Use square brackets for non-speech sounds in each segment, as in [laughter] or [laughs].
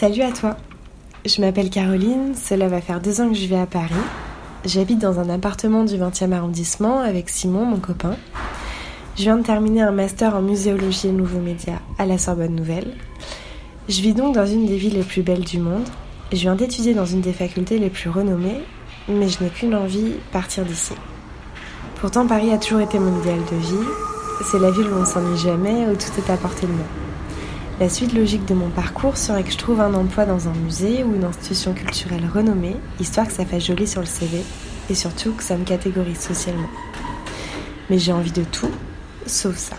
Salut à toi. Je m'appelle Caroline, cela va faire deux ans que je vis à Paris. J'habite dans un appartement du 20e arrondissement avec Simon, mon copain. Je viens de terminer un master en muséologie et nouveaux médias à la Sorbonne Nouvelle. Je vis donc dans une des villes les plus belles du monde. Je viens d'étudier dans une des facultés les plus renommées, mais je n'ai qu'une envie, partir d'ici. Pourtant, Paris a toujours été mon idéal de vie. C'est la ville où on s'ennuie jamais, où tout est à portée de main. La suite logique de mon parcours serait que je trouve un emploi dans un musée ou une institution culturelle renommée, histoire que ça fasse joli sur le CV et surtout que ça me catégorise socialement. Mais j'ai envie de tout, sauf ça.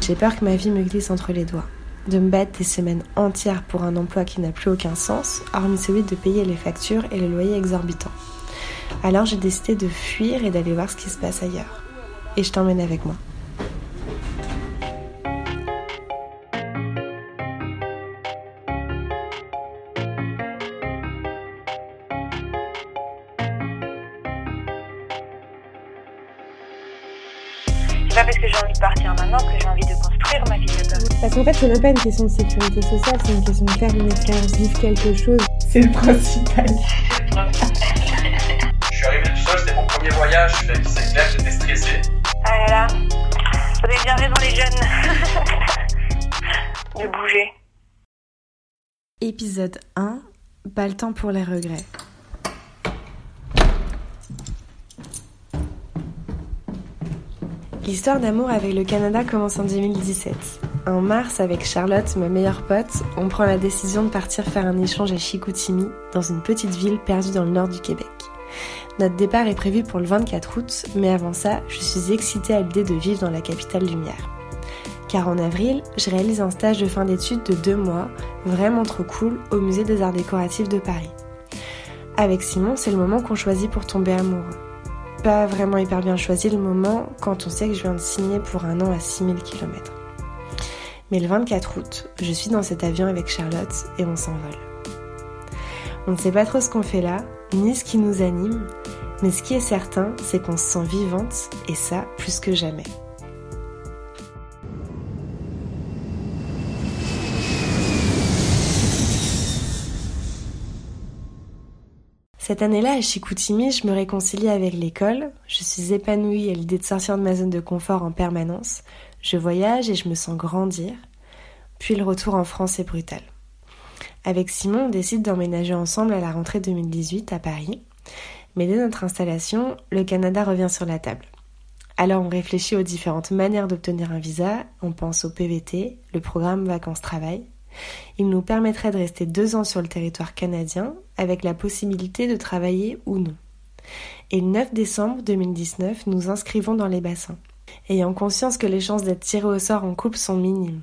J'ai peur que ma vie me glisse entre les doigts, de me battre des semaines entières pour un emploi qui n'a plus aucun sens, hormis celui de payer les factures et le loyer exorbitant. Alors j'ai décidé de fuir et d'aller voir ce qui se passe ailleurs. Et je t'emmène avec moi. Maintenant que j'ai envie de construire ma vie là-bas. Parce qu'en fait, c'est même pas une question de sécurité sociale, c'est une question de faire une expérience, vivre quelque chose. C'est le principal. Je suis arrivé tout seul, c'était mon premier voyage, c'est clair j'étais stressé. Ah là là, vous avez bien raison les jeunes [laughs] de bouger. Épisode 1 Pas le temps pour les regrets. L'histoire d'amour avec le Canada commence en 2017. En mars, avec Charlotte, ma meilleure pote, on prend la décision de partir faire un échange à Chicoutimi, dans une petite ville perdue dans le nord du Québec. Notre départ est prévu pour le 24 août, mais avant ça, je suis excitée à l'idée de vivre dans la capitale lumière. Car en avril, je réalise un stage de fin d'études de deux mois, vraiment trop cool, au musée des arts décoratifs de Paris. Avec Simon, c'est le moment qu'on choisit pour tomber amoureux. Pas vraiment hyper bien choisi le moment quand on sait que je viens de signer pour un an à 6000 km. Mais le 24 août, je suis dans cet avion avec Charlotte et on s'envole. On ne sait pas trop ce qu'on fait là, ni ce qui nous anime, mais ce qui est certain, c'est qu'on se sent vivante, et ça plus que jamais. Cette année-là, à Chicoutimi, je me réconcilie avec l'école, je suis épanouie à l'idée de sortir de ma zone de confort en permanence, je voyage et je me sens grandir, puis le retour en France est brutal. Avec Simon, on décide d'emménager ensemble à la rentrée 2018 à Paris, mais dès notre installation, le Canada revient sur la table. Alors on réfléchit aux différentes manières d'obtenir un visa, on pense au PVT, le programme vacances-travail. Il nous permettrait de rester deux ans sur le territoire canadien avec la possibilité de travailler ou non. Et le 9 décembre 2019, nous inscrivons dans les bassins, ayant conscience que les chances d'être tiré au sort en couple sont minimes.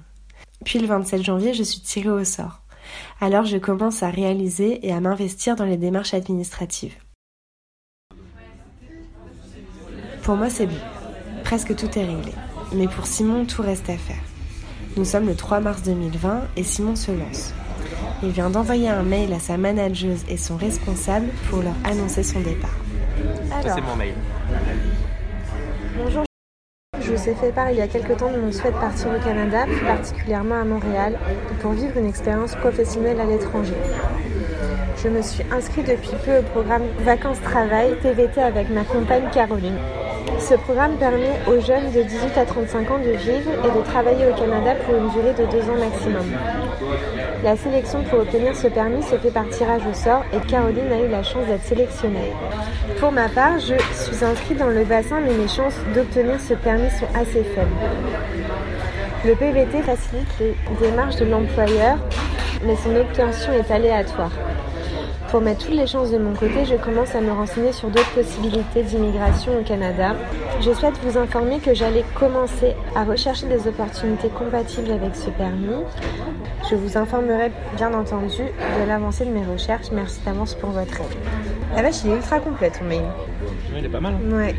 Puis le 27 janvier, je suis tirée au sort. Alors je commence à réaliser et à m'investir dans les démarches administratives. Pour moi, c'est bon. Presque tout est réglé. Mais pour Simon, tout reste à faire. Nous sommes le 3 mars 2020 et Simon se lance. Il vient d'envoyer un mail à sa manageuse et son responsable pour leur annoncer son départ. Ça, c'est mon mail. Bonjour. Je vous ai fait part il y a quelque temps de mon souhait de partir au Canada, plus particulièrement à Montréal, pour vivre une expérience professionnelle à l'étranger. Je me suis inscrite depuis peu au programme Vacances-Travail TVT avec ma compagne Caroline. Ce programme permet aux jeunes de 18 à 35 ans de vivre et de travailler au Canada pour une durée de deux ans maximum. La sélection pour obtenir ce permis se fait par tirage au sort et Caroline a eu la chance d'être sélectionnée. Pour ma part, je suis inscrite dans le bassin mais mes chances d'obtenir ce permis sont assez faibles. Le PVT facilite les démarches de l'employeur mais son obtention est aléatoire. Pour mettre toutes les chances de mon côté, je commence à me renseigner sur d'autres possibilités d'immigration au Canada. Je souhaite vous informer que j'allais commencer à rechercher des opportunités compatibles avec ce permis. Je vous informerai bien entendu de l'avancée de mes recherches. Merci d'avance pour votre aide. La vache, il est ultra complet ton mail. Il est pas mal. hein. Ouais.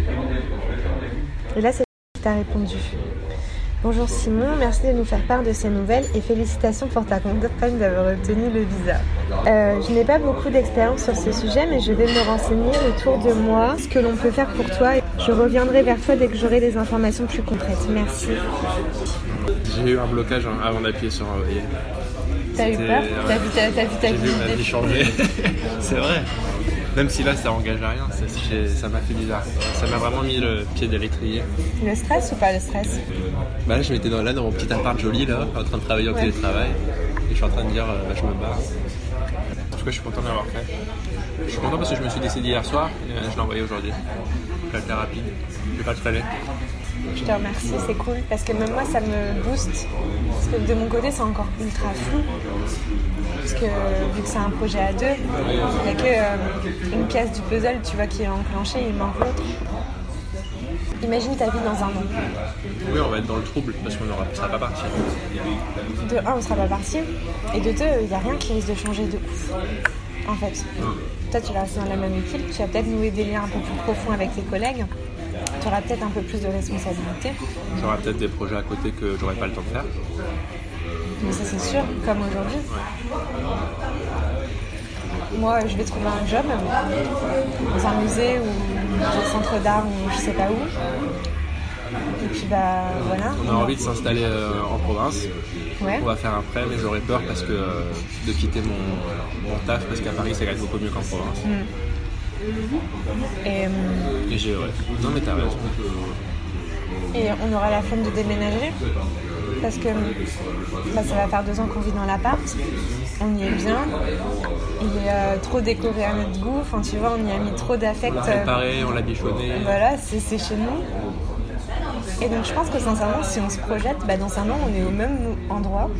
Et là, c'est qui t'a répondu. Bonjour Simon, merci de nous faire part de ces nouvelles et félicitations pour ta campagne d'avoir obtenu le visa. Euh, je n'ai pas beaucoup d'expérience sur ce sujet, mais je vais me renseigner autour de moi ce que l'on peut faire pour toi Je reviendrai vers toi dès que j'aurai des informations plus concrètes. Merci. J'ai eu un blocage avant d'appuyer sur envoyer. T'as eu peur? T'as vu ta, ma vie changer. [laughs] c'est vrai. Même si là ça engage à rien, ça m'a fait bizarre. Ça m'a vraiment mis le pied de l'étrier. Le stress ou pas le stress Bah là je m'étais dans, là dans mon petit appart joli là, en train de travailler en Ouais. télétravail. Et je suis en train de dire euh, bah, je me barre. En tout cas je suis content d'avoir fait. Je suis content parce que je me suis décidé hier soir et euh, je l'ai envoyé aujourd'hui. Ça a été rapide. Je vais pas le traîner. Je te remercie, c'est cool parce que même moi ça me booste. Parce que de mon côté c'est encore ultra flou. Parce que vu que c'est un projet à deux, il n'y a que euh, une pièce du puzzle tu vois qui est enclenchée, il manque l'autre. Imagine ta vie dans un an. Oui on va être dans le trouble parce qu'on ça va pas partir. De un, on sera pas parti. Et de deux, il n'y a rien qui risque de changer de ouf. En fait. Toi, tu vas rester dans la même équipe, tu vas peut-être nouer des liens un peu plus profonds avec tes collègues. Tu auras peut-être un peu plus de responsabilité. J'aurai peut-être des projets à côté que j'aurai pas le temps de faire. Mais ça, c'est sûr, comme aujourd'hui. Moi, je vais trouver un job dans un musée ou dans un centre d'art ou je sais pas où. Et puis, bah voilà. On a envie de s'installer euh, en province. Ouais. On va faire un prêt, mais j'aurais peur parce que euh, de quitter mon, mon taf parce qu'à Paris c'est quand même beaucoup mieux qu'en province. Et, euh, Et j'ai ouais. Non mais t'as raison. Et on aura la flemme de déménager parce que bah, ça va faire deux ans qu'on vit dans l'appart. On y est bien. Il est euh, trop décoré à notre goût. Enfin, tu vois, on y a mis trop d'affect. On l'a euh, préparé, on l'a bichonné. voilà, c'est c'est chez nous. Et donc je pense que sincèrement, si on se projette, bah, dans un an, on est au même endroit,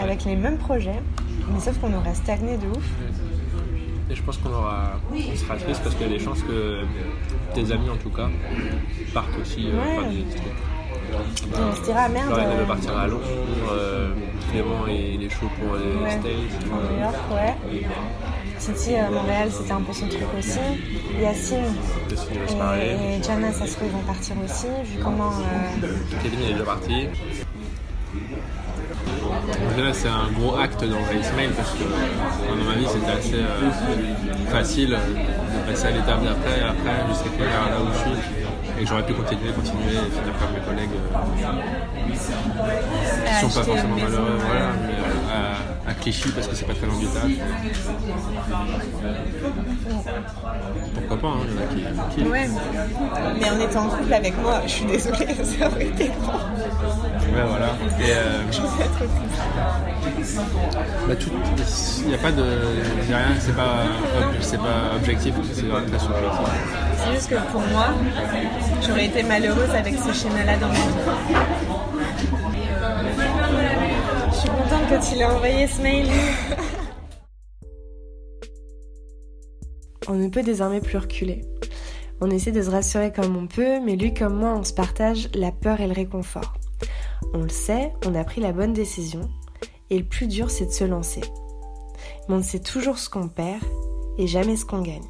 avec les mêmes projets, mais sauf qu'on aurait stagné de ouf. Je pense qu'on aura, on sera triste parce qu'il y a des chances que tes amis en tout cas partent aussi euh, Ouais. faire des trucs. On se dira, merde, Genre, elle euh, veut partir à Londres, euh, Clément et il est chaud pour les Ouais. States. En New York, ouais. Titi, à Montréal, c'était un peu son truc aussi. Yacine et, et Jana, ça se trouve, ils vont partir aussi, vu comment. euh, Kevin il est déjà parti. Là, c'est un gros acte d'envoyer ce mail parce que dans ma vie c'était assez euh, facile de passer à l'étape d'après, après jusqu'à là où je suis. Et j'aurais pu continuer, continuer et finir comme mes collègues euh, qui sont pas forcément malheureux, voilà, mais euh, parce que c'est pas très loin du taf. Pourquoi pas, hein, il y en a qui, qui Ouais, mais en étant en couple avec moi, je suis désolée, [laughs] ça aurait été long. Ouais, voilà. Et euh, bah, tout, il n'y a pas de, rien, c'est pas, ob- c'est pas objectif, c'est très subjectif. C'est juste que pour moi, j'aurais été malheureuse avec ce schéma-là dans ma vie. Envoyé ce mail. On ne peut désormais plus reculer. On essaie de se rassurer comme on peut, mais lui comme moi, on se partage la peur et le réconfort. On le sait, on a pris la bonne décision, et le plus dur, c'est de se lancer. Mais on sait toujours ce qu'on perd et jamais ce qu'on gagne.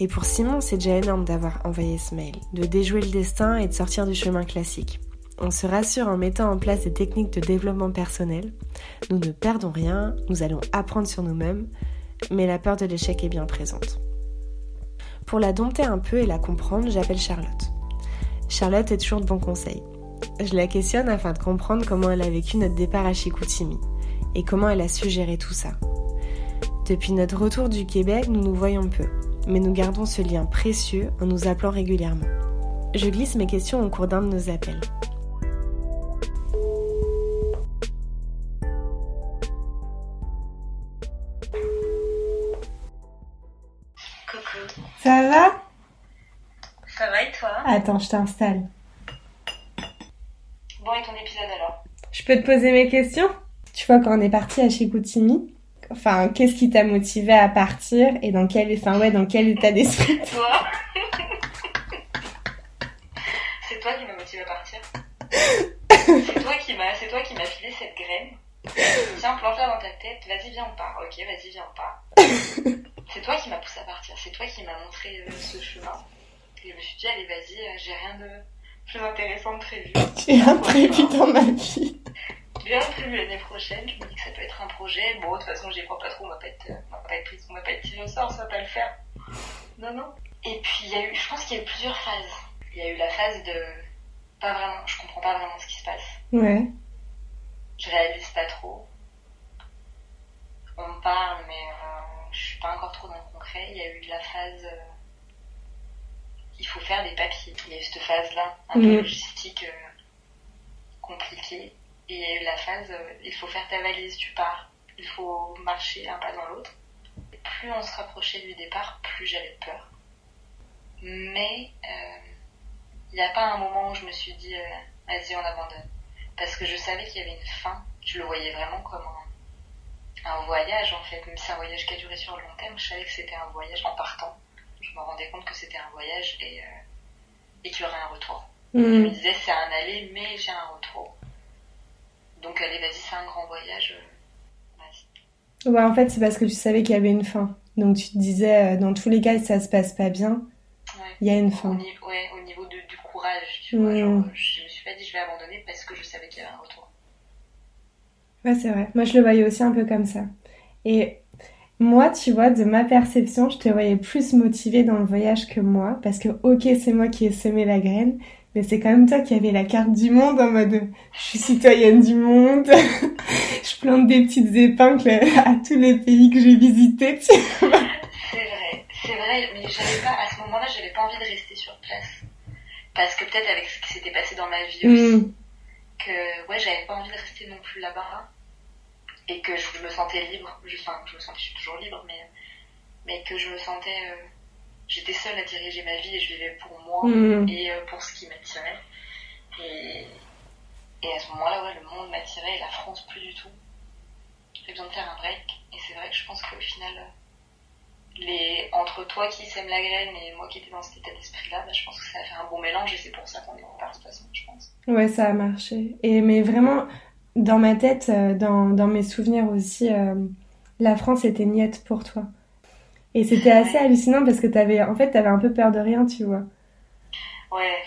Et pour Simon, c'est déjà énorme d'avoir envoyé ce mail, de déjouer le destin et de sortir du chemin classique. On se rassure en mettant en place des techniques de développement personnel. Nous ne perdons rien, nous allons apprendre sur nous-mêmes, mais la peur de l'échec est bien présente. Pour la dompter un peu et la comprendre, j'appelle Charlotte. Charlotte est toujours de bons conseils. Je la questionne afin de comprendre comment elle a vécu notre départ à Chicoutimi et comment elle a su gérer tout ça. Depuis notre retour du Québec, nous nous voyons peu, mais nous gardons ce lien précieux en nous appelant régulièrement. Je glisse mes questions au cours d'un de nos appels. Attends, je t'installe. Bon, et ton épisode alors? Je peux te poser mes questions? Tu vois, quand on est parti à Chicoutimi, enfin, qu'est-ce qui t'a motivé à partir et dans quel, enfin, ouais, dans quel état d'esprit? [laughs] Toi [laughs] C'est toi qui m'as motivé à partir. C'est toi qui m'a, c'est toi qui m'a filé cette graine. Tiens, plante-la dans ta tête. Vas-y, viens, on part. Ok, vas-y, viens, on part. [laughs] C'est toi qui m'a poussé à partir. C'est toi qui m'a montré euh, ce chemin. Et je me suis dit, allez, vas-y, euh, j'ai rien de plus intéressant de prévu. [laughs] J'ai imprévu dans ma vie. Rien de prévu l'année prochaine. Je me dis que ça peut être un projet. Bon, de toute façon, j'y crois pas trop. On va pas être, euh, on va pas être pris, on va pas être tiré au sort. Ça va pas le faire. Non, non. Et puis, il y a eu, je pense qu'il y a eu plusieurs phases. Il y a eu la phase de pas vraiment, je comprends pas vraiment ce qui se passe. Ouais. Je réalise pas trop. On me parle, mais euh, je suis pas encore trop dans le concret. Il y a eu de la phase. euh, il faut faire des papiers. Il y a eu cette phase-là, un Mhm. peu logistique euh, compliquée. Et il y a eu la phase euh, il faut faire ta valise, tu pars. Il faut marcher un pas dans l'autre. Et plus on se rapprochait du départ, plus j'avais peur. Mais euh, il n'y a pas un moment où je me suis dit vas-y, on abandonne. Parce que je savais qu'il y avait une fin. Je le voyais vraiment comme un, un voyage en fait. Même si c'est un voyage qui a duré sur le long terme, je savais que c'était un voyage en partant. Je me rendais compte que c'était un voyage et, euh, et qu'il y aurait un retour. Je me disais c'est un aller, mais j'ai un retour. Donc allez, vas-y, c'est un grand voyage. euh, vas-y. Ouais, en fait, c'est parce que tu savais qu'il y avait une fin. Donc tu te disais, euh, dans tous les cas, si ça se passe pas bien, Ouais. il y a une Au, fin. ni- ouais, au niveau de, du courage, tu vois. Mm. Genre, je me suis pas dit je vais abandonner parce que je savais qu'il y avait un retour. Ouais, c'est vrai. Moi, je le voyais aussi un peu comme ça. Et moi, tu vois, de ma perception, je te voyais plus motivée dans le voyage que moi. Parce que, ok, c'est moi qui ai semé la graine, mais c'est quand même toi qui avais la carte du monde en mode je suis citoyenne du monde, [laughs] je plante des petites épingles à tous les pays que j'ai visités. tu vois. C'est vrai, c'est vrai, mais j'avais pas, à ce moment-là, j'avais pas envie de rester sur place. Parce que peut-être avec ce qui s'était passé dans ma vie aussi, Mm. que ouais, j'avais pas envie de rester non plus là-bas. Et que je me sentais libre, je, enfin, je me sentais, je suis toujours libre, mais, mais que je me sentais, euh, j'étais seule à diriger ma vie et je vivais pour moi Mm. et euh, pour ce qui m'attirait. Et, et à ce moment-là, ouais, le monde m'attirait et la France plus du tout. J'ai besoin de faire un break. Et c'est vrai que je pense qu'au final, les, entre toi qui sème la graine et moi qui étais dans cet état d'esprit-là, bah, je pense que ça a fait un bon mélange et c'est pour ça qu'on est en de toute façon, je pense. Ouais, ça a marché. Et mais vraiment, dans ma tête, euh, dans, dans mes souvenirs aussi, euh, la France était niette pour toi. Et c'était assez hallucinant parce que t'avais, en fait, t'avais un peu peur de rien, tu vois. Ouais.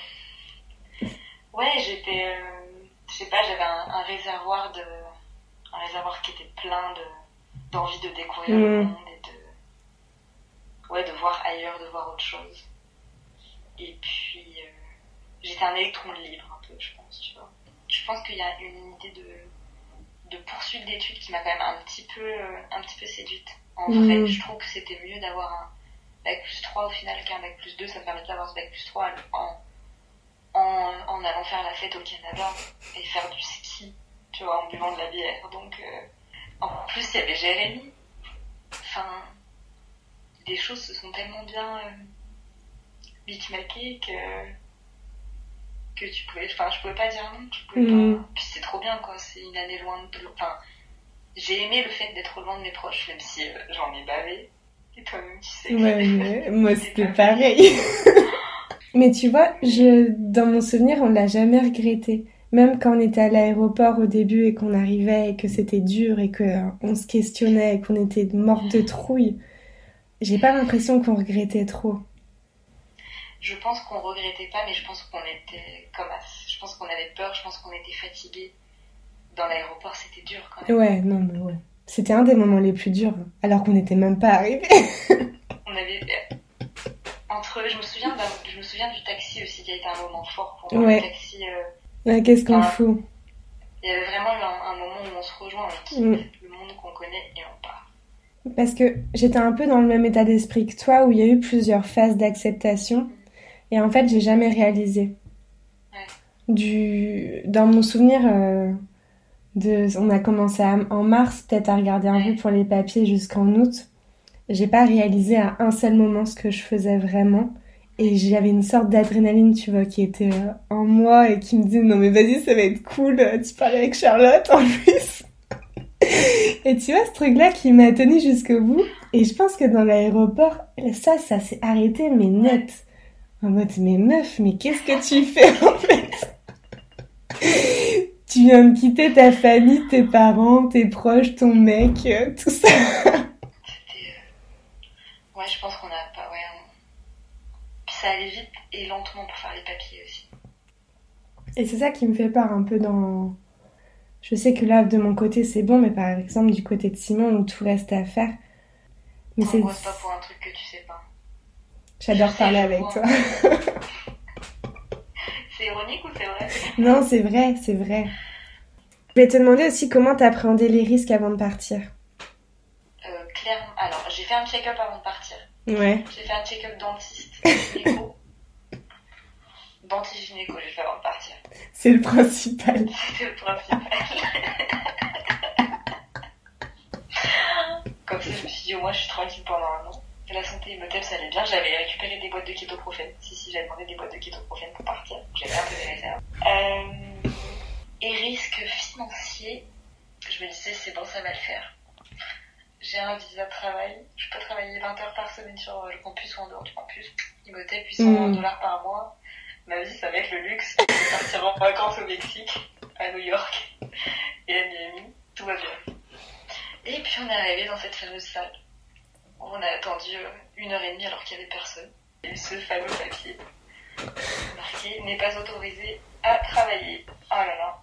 Ouais, j'étais. euh, je sais pas, j'avais un, un réservoir de. Un réservoir qui était plein de d'envie de découvrir le Mm. monde et de. Ouais, de voir ailleurs, de voir autre chose. Et puis. euh, j'étais un électron libre, un peu, je pense, tu vois. Je pense qu'il y a une idée de. de poursuite d'études qui m'a quand même un petit peu. euh, un petit peu séduite. En Mm. vrai, je trouve que c'était mieux d'avoir un bac plus 3 au final qu'un bac plus 2. Ça me permettait d'avoir ce bac plus 3 en en, en allant faire la fête au Canada et faire du ski, tu vois, en buvant de la bière. Donc, euh, en plus, il y avait Jérémy. Enfin, les choses se sont tellement bien euh, micmaquées que que tu pouvais, enfin, je pouvais pas dire non, je pouvais pas. Puis c'est trop bien, quoi. C'est une année loin de, enfin, j'ai aimé le fait d'être loin de mes proches, même si euh, j'en ai bavé. Et toi-même, tu sais. que Ouais, [laughs] mais moi c'était pareil. [laughs] Mais tu vois, je, dans mon souvenir, on l'a jamais regretté. Même quand on était à l'aéroport au début et qu'on arrivait et que c'était dur et que euh, on se questionnait et qu'on était morte de trouille, j'ai pas l'impression qu'on regrettait trop. Je pense qu'on regrettait pas, mais je pense qu'on était comme as. Je pense qu'on avait peur, je pense qu'on était fatigué. Dans l'aéroport, c'était dur quand même. Ouais, non, mais ouais. C'était un des moments les plus durs, alors qu'on n'était même pas arrivés. [laughs] On avait entre, je me souviens, je me souviens du taxi aussi qui a été un moment fort pour moi. Ouais. Le taxi, euh, Ouais, Qu'est-ce qu'on fout il y avait vraiment un, un moment où on se rejoint, on quitte Mm. le monde qu'on connaît et on part. Parce que j'étais un peu dans le même état d'esprit que toi, où il y a eu plusieurs phases d'acceptation, et en fait, j'ai jamais réalisé. Du... Dans mon souvenir, euh, de... on a commencé à- en mars, peut-être à regarder un peu pour les papiers jusqu'en août. J'ai pas réalisé à un seul moment ce que je faisais vraiment. Et j'avais une sorte d'adrénaline, tu vois, qui était euh, en moi et qui me disait non mais vas-y, ça va être cool, tu parles avec Charlotte en plus. [laughs] Et tu vois, ce truc-là qui m'a tenu jusqu'au bout. Et je pense que dans l'aéroport, ça, ça s'est arrêté, mais net. En mode, mais meuf, mais qu'est-ce que tu fais en fait? Tu viens de quitter ta famille, tes parents, tes proches, ton mec, euh, tout ça. C'était. Ouais, je pense qu'on a pas. Ouais. on- ça allait vite et lentement pour faire les papiers aussi. Et c'est ça qui me fait peur un peu dans... Je sais que là, de mon côté, c'est bon, mais par exemple, du côté de Simon, où tout reste à faire. Mais c'est... Pas pour un truc que tu sais pas. J'adore parler avec toi. [laughs] C'est ironique ou c'est vrai? Non, c'est vrai, c'est vrai. Je vais te demander aussi comment t'appréhendais les risques avant de partir. euh, Clairement. Alors, j'ai fait un check-up avant de partir. Ouais. J'ai fait un check-up dentiste, [laughs] gynéco. Dentiste gynéco, j'ai fait avant de partir. C'est le principal. [laughs] C'était le principal. Comme ça, je me suis dit, au moins, je suis tranquille pendant un an. La santé Imhotep, ça allait bien. J'avais récupéré des boîtes de kétoprophène. Si, si, j'avais demandé des boîtes de kétoprophène pour partir. J'avais un peu des réserves. Euh, et risque financier, je me disais, c'est bon, ça va le faire. J'ai un visa de travail. Je peux travailler 20 heures par semaine sur le campus ou en dehors du campus. Imhotep, 800 Mm. dollars par mois. Ma vie, ça va être le luxe de partir en vacances au Mexique, à New York et à Miami. Tout va bien. Et puis on est arrivé dans cette fameuse salle on a attendu euh, une heure et demie alors qu'il n'y avait personne. Et ce fameux papier marqué n'est pas autorisé à travailler. Oh là là.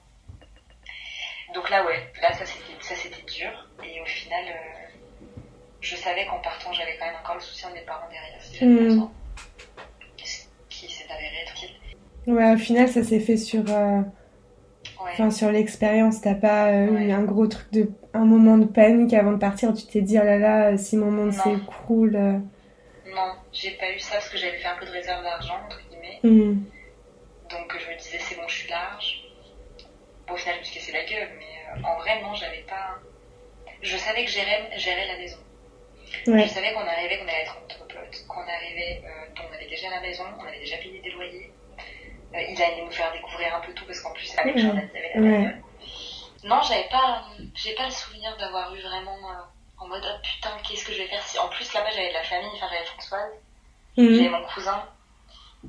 Donc là, ouais, là ça c'était, dur. Et au final, euh, je savais qu'en partant, j'avais quand même encore le soutien de mes parents derrière si Mm. besoin. Ce qui s'est avéré être qu'il. Ouais, au final, ça s'est fait sur, euh, Ouais. enfin, sur l'expérience. T'as pas euh, eu Ouais. un gros truc de, un moment de panique avant de partir tu t'es dit, oh là là, si mon monde s'écroule. euh. Non, j'ai pas eu ça parce que j'avais fait un peu de réserve d'argent, entre guillemets. Hmm. Donc je me disais, c'est bon, je suis large. Bon, au final, je me suis cassé la gueule, mais euh, en vrai, non, j'avais pas. Je savais que Jérém gérait la maison. Ouais. Je savais qu'on arrivait, qu'on allait être entre potes, qu'on arrivait, euh, on avait déjà la maison, on avait déjà payé des loyers. Euh, il allait nous faire découvrir un peu tout parce qu'en plus, avec Mhm. Jordan, il y avait la bagnole. Non, j'avais pas, j'ai pas le souvenir d'avoir eu vraiment euh, en mode oh, putain, qu'est-ce que je vais faire si. En plus, là-bas, j'avais de la famille, enfin, j'avais Françoise. Hmm. J'avais mon cousin.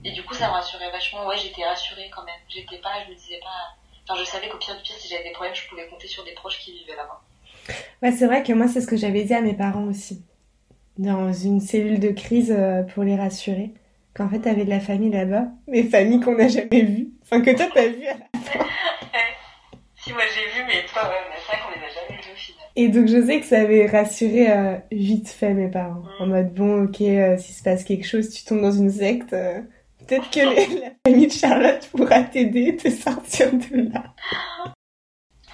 Et du coup, ça me rassurait vachement. Ouais, j'étais rassurée quand même. J'étais pas, je me disais pas. Enfin, je savais qu'au pire du pire, si j'avais des problèmes, je pouvais compter sur des proches qui vivaient là-bas. Ouais, c'est vrai que moi, c'est ce que j'avais dit à mes parents aussi. Dans une cellule de crise euh, pour les rassurer. Qu'en fait, t'avais de la famille là-bas. Mais famille qu'on n'a jamais vue. Enfin, que toi, t'as vu. [laughs] Si, moi j'ai vu, mais toi, ouais, mais c'est vrai qu'on les a jamais vus au final. Et donc, je sais que ça avait rassuré euh, vite fait mes parents. En mode, bon, ok, euh, s'il se passe quelque chose, tu tombes dans une secte. euh, Peut-être que les- [laughs] la famille de Charlotte pourra t'aider, te sortir de là.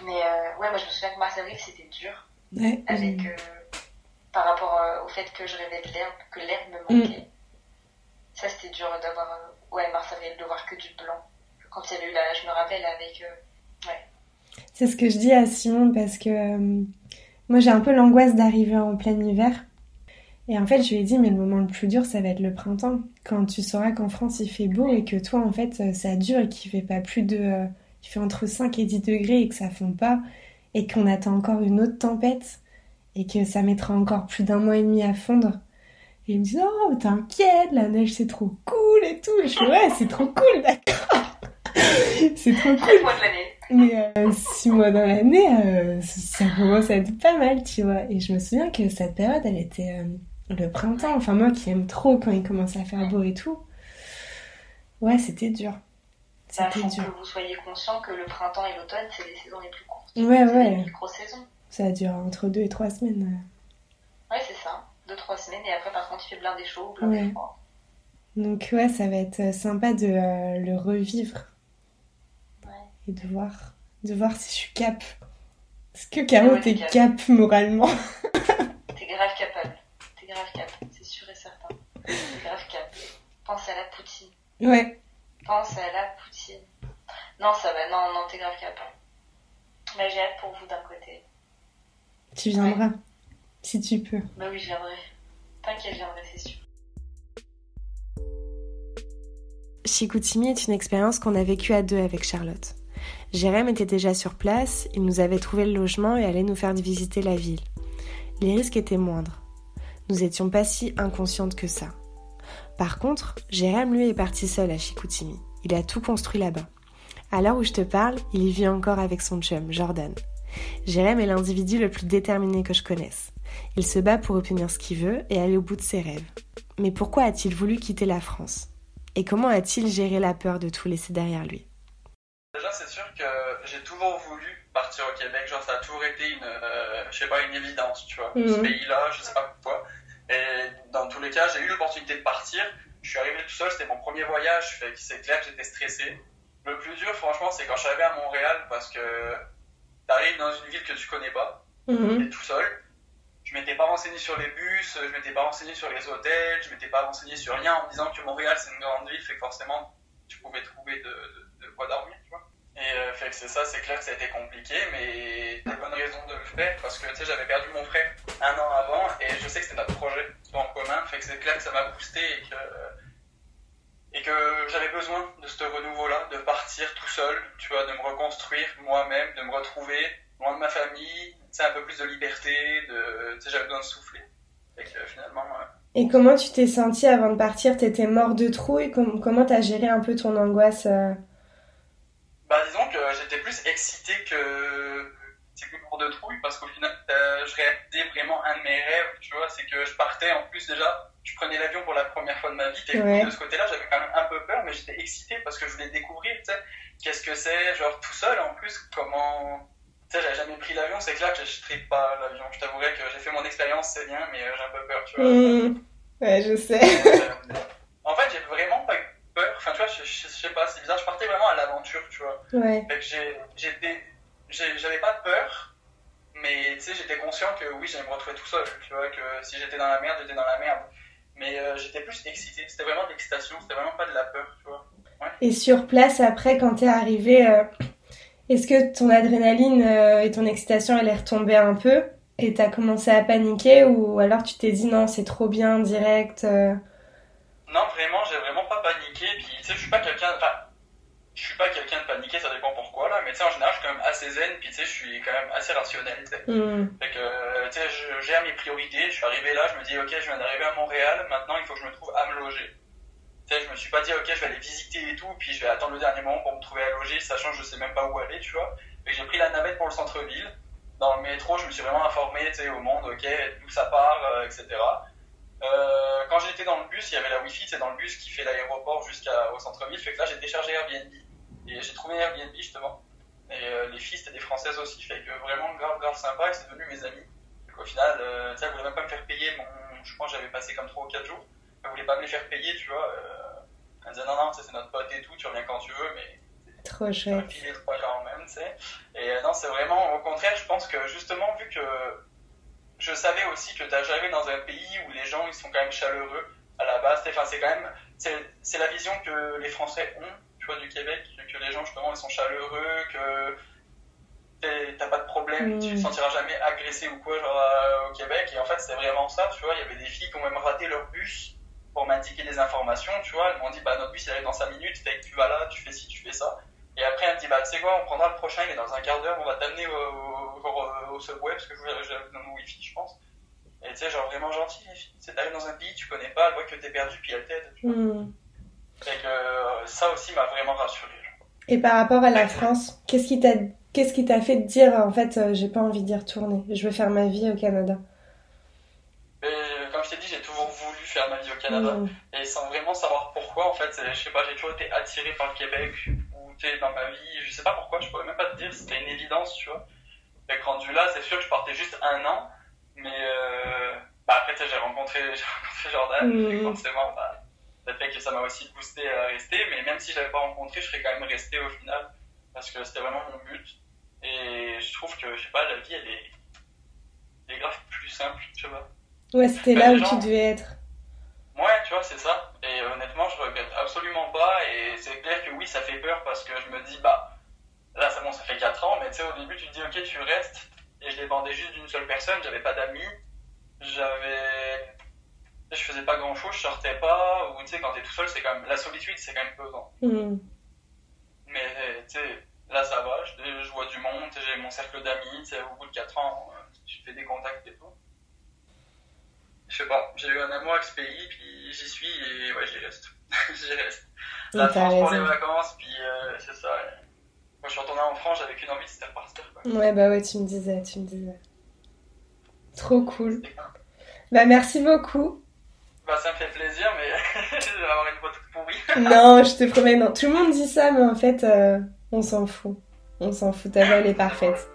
Mais euh, ouais, moi je me souviens que mars-avril c'était dur. Ouais. Avec, par rapport au fait que je rêvais de l'herbe, que l'herbe me manquait. Ça c'était dur d'avoir, euh, ouais, mars-avril, de voir que du blanc. Quand il y avait eu la, je me rappelle avec, euh, C'est ce que je dis à Simon parce que euh, moi j'ai un peu l'angoisse d'arriver en plein hiver. Et en fait, je lui ai dit, mais le moment le plus dur, ça va être le printemps. Quand tu sauras qu'en France il fait beau et que toi, en fait, ça dure et qu'il fait pas plus de. qu'il fait entre 5 et 10 degrés et que ça fond pas. Et qu'on attend encore une autre tempête. Et que ça mettra encore plus d'un mois et demi à fondre. Et il me dit, oh, t'inquiète, la neige c'est trop cool et tout. Et je fais, ouais, c'est trop cool, d'accord. [laughs] c'est trop cool. 4 mois de l'année. Mais euh, six mois dans l'année, euh, ça commence à être pas mal, tu vois. Et je me souviens que cette période, elle était euh, le printemps. Enfin, moi qui aime trop quand il commence à faire beau et tout. Ouais, c'était dur. C'était faut dur. que vous soyez conscient que le printemps et l'automne, c'est les saisons les plus courtes. Ouais, C'est ouais. les micro-saisons. Ça dure entre deux et trois semaines. Ouais, c'est ça. 2-3 semaines et après, par contre, il fait blindé chaud, blindé Ouais. froid. Donc, ouais, ça va être sympa de euh, le revivre. Ouais. Et de voir, de voir si je suis cap. Est-ce que Caro, Ouais, t'es cap. cap moralement T'es grave capable. T'es grave cap, c'est sûr et certain. T'es grave cap. Pense à la poutine. Ouais. Pense à la poutine. Non, ça va, non, non, t'es grave cap. Mais j'ai hâte pour vous d'un côté. Tu viendras. Si tu peux. Bah oui, je viendrai. T'inquiète, je viendrai, c'est sûr. Chicoutimi est une expérience qu'on a vécue à deux avec Charlotte. Jérém était déjà sur place, il nous avait trouvé le logement et allait nous faire visiter la ville. Les risques étaient moindres. Nous étions pas si inconscientes que ça. Par contre, Jérém lui est parti seul à Chicoutimi. Il a tout construit là-bas. À l'heure où je te parle, il y vit encore avec son chum, Jordan. Jérém est l'individu le plus déterminé que je connaisse. Il se bat pour obtenir ce qu'il veut et aller au bout de ses rêves. Mais pourquoi a-t-il voulu quitter la France? Et comment a-t-il géré la peur de tout laisser derrière lui? Déjà, c'est sûr que j'ai toujours voulu partir au Québec. Genre, ça a toujours été une, euh, je sais pas, une évidence, tu vois. Mhm. Ce pays-là, je sais pas pourquoi. Et dans tous les cas, j'ai eu l'opportunité de partir. Je suis arrivé tout seul, c'était mon premier voyage. C'est clair que j'étais stressé. Le plus dur, franchement, c'est quand je suis arrivé à Montréal parce que t'arrives dans une ville que tu connais pas, Mhm. t'es tout seul. Je m'étais pas renseigné sur les bus, je m'étais pas renseigné sur les hôtels, je m'étais pas renseigné sur rien en disant que Montréal c'est une grande ville, fait que forcément tu pouvais trouver de, de, quoi dormir, tu vois. Et euh, fait que c'est ça, c'est clair que ça a été compliqué, mais des bonnes raisons de le faire parce que tu sais, j'avais perdu mon frère un an avant et je sais que c'était notre projet en commun, fait que c'est clair que ça m'a boosté et que, et que j'avais besoin de ce renouveau-là, de partir tout seul, tu vois, de me reconstruire moi-même, de me retrouver loin de ma famille, sais, un peu plus de liberté, de, j'avais besoin de souffler. Que euh, finalement, euh, Et comment tu t'es senti avant de partir? T'étais mort de trouille Com- Comment t'as géré un peu ton angoisse euh? Bah disons que j'étais plus excité que c'est que pour de trouille parce qu'au final euh, je réalisais vraiment un de mes rêves, tu vois, c'est que je partais. En plus déjà, je prenais l'avion pour la première fois de ma vie, et Ouais. de ce côté-là j'avais quand même un peu peur mais j'étais excité parce que je voulais découvrir, tu sais, qu'est-ce que c'est, genre tout seul en plus, comment... Sais, j'avais jamais pris l'avion, c'est clair que je ne pas l'avion. Je t'avouerais que j'ai fait mon expérience, c'est bien, mais euh, j'ai un peu peur, tu vois. Mhm. Ouais, je sais. [laughs] Euh, en fait, j'ai vraiment pas eu peur. Enfin, tu vois, je, je- je sais pas, c'est bizarre. Je partais vraiment à l'aventure, tu vois. Ouais. J'étais, j'avais pas peur, mais tu sais, j'étais conscient que oui, j'allais me retrouver tout seul. Tu vois, que si j'étais dans la merde, j'étais dans la merde. Mais euh, j'étais plus excité. C'était vraiment de l'excitation. C'était vraiment pas de la peur, tu vois. Et sur place, après, quand t'es arrivé, euh, est-ce que ton adrénaline euh, et ton excitation, elle est retombée un peu Et t'as commencé à paniquer ou alors tu t'es dit non, c'est trop bien, direct euh, Non, vraiment, j'ai vraiment pas paniqué. Puis, tu sais, je suis pas quelqu'un. Enfin, je suis pas quelqu'un de paniqué, ça dépend pourquoi là. Mais tu sais, en général, je suis quand même assez zen. Puis, tu sais, je suis quand même assez rationnel. tu sais. hmm, Fait que, euh, tu sais, gère mes priorités. Je suis arrivé là, je me dis, ok, je viens d'arriver à Montréal. Maintenant, il faut que je me trouve à me loger. Je me suis pas dit, ok, je vais aller visiter et tout. Puis, je vais attendre le dernier moment pour me trouver à loger, sachant que je sais même pas où aller, tu vois. Que j'ai pris la navette pour le centre-ville. Dans le métro, je me suis vraiment informé, tu sais, au monde, ok, d'où ça part, euh, etc. Euh, quand j'étais dans le bus, il y avait la Wi-Fi, c'est dans le bus qui fait l'aéroport jusqu'au centre-ville. Fait que là, j'ai téléchargé Airbnb. Et j'ai trouvé Airbnb, justement. Et euh, les filles, c'était des Françaises aussi. Fait que vraiment grave, grave sympa. Et c'est devenu mes amis. Donc au final, tu sais, elles voulaient même pas me faire payer mon. Je pense que j'avais passé comme 3 ou 4 jours. Elles voulaient pas me les faire payer, tu vois. Euh, elles disaient non, non, sais, c'est notre pote et tout, tu reviens quand tu veux, mais trop chouette. filer trois quand même, tu sais. Et euh, non, c'est vraiment, au contraire, je pense que justement, vu que je savais aussi que jamais dans un pays où les gens, ils sont quand même chaleureux à la base. Enfin, c'est quand même, c'est la vision que les Français ont, tu vois, du Québec, que les gens, justement, ils sont chaleureux, que t'as pas de problème, Mm. tu te sentiras jamais agressé ou quoi, genre, euh, au Québec. Et en fait, c'est vraiment ça, tu vois. Il y avait des filles qui ont même raté leur bus pour m'indiquer des informations, tu vois. Elles m'ont dit, bah, notre bus, il arrive dans 5 minutes, fait que tu vas là, tu fais ci, tu fais ça. Et après, elle me dit, bah, tu sais quoi, on prendra le prochain, il est dans un quart d'heure, on va t'amener au, au, au subway, parce que je j'ai dans mon wifi, je pense. Et tu sais, genre vraiment gentil, les filles. T'arrives dans un pays, tu connais pas, elle voit que t'es perdu, puis elle t'aide. tu vois. Hmm. Fait que euh, ça aussi m'a vraiment rassuré. Et par rapport à la France, qu'est-ce qui t'a qu'est-ce qui t'a fait te dire en fait euh, j'ai pas envie d'y retourner, je veux faire ma vie au Canada Mais euh, comme je t'ai dit, j'ai toujours voulu faire ma vie au Canada. Hmm. Et sans vraiment savoir pourquoi, en fait, je sais pas, j'ai toujours été attiré par le Québec, ou dans ma vie, je sais pas pourquoi, je pourrais même pas te dire, c'était une évidence, tu vois. Que rendu là, c'est sûr que je partais juste un an, mais euh, bah après, j'ai rencontré, [laughs] rencontré Jordan, fait que forcément, bah, ça fait que ça m'a aussi boosté à rester, mais même si je l'avais pas rencontré, je serais quand même resté au final, parce que c'était vraiment mon but. Et je trouve que, je sais pas, la vie, elle est, elle est grave plus simple, tu vois. Ouais, c'était Bah, là où tu devais être. Ouais, tu vois, c'est ça. Et honnêtement, je regrette absolument pas. Et c'est clair que oui, ça fait peur parce que je me dis, bah, là, c'est bon, ça fait 4 ans, mais tu sais, au début, tu te dis, ok, tu restes. Et je dépendais juste d'une seule personne, j'avais pas d'amis. J'avais. Je faisais pas grand chose, je sortais pas. Ou tu sais, quand t'es tout seul, c'est quand même. La solitude, c'est quand même pesant. Hmm. Mais tu sais, là, ça va, je, je vois du monde, j'ai mon cercle d'amis, tu sais, au bout de 4 ans, euh, je fais des contacts et tout. Je sais pas, j'ai eu un amour avec ce pays, puis j'y suis et ouais, j'y reste. [laughs] j'y reste. La France pour les raison. vacances, puis euh, c'est ça. Quand je suis retourné en France, j'avais qu'une envie, c'était repartir. Quoi. Ouais, bah ouais, tu me disais, tu me disais. Trop cool. Bah merci beaucoup. Bah, ça me fait plaisir, mais [laughs] je vais avoir une voix toute pourrie. [laughs] Non, je te promets, non. Tout le monde dit ça, mais en fait, euh, on s'en fout. On s'en fout, ta voix, elle est parfaite.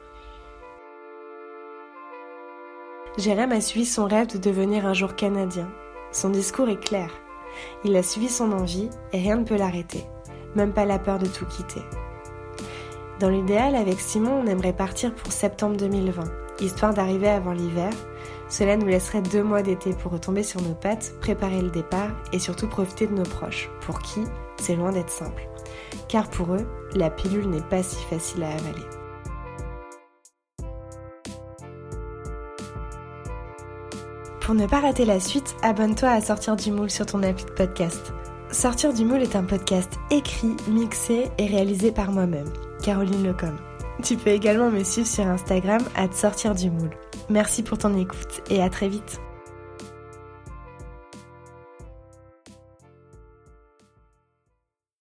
Jérém a suivi son rêve de devenir un jour canadien. Son discours est clair. Il a suivi son envie et rien ne peut l'arrêter, même pas la peur de tout quitter. Dans l'idéal, avec Simon, on aimerait partir pour septembre 2020, histoire d'arriver avant l'hiver. Cela nous laisserait deux mois d'été pour retomber sur nos pattes, préparer le départ et surtout profiter de nos proches, pour qui? C'est loin d'être simple. Car pour eux, la pilule n'est pas si facile à avaler. Pour ne pas rater la suite, abonne-toi à Sortir du moule sur ton appli de podcast. Sortir du moule est un podcast écrit, mixé et réalisé par moi-même, Caroline Lecom. Tu peux également me suivre sur Instagram à Sortir du moule. Merci pour ton écoute et à très vite.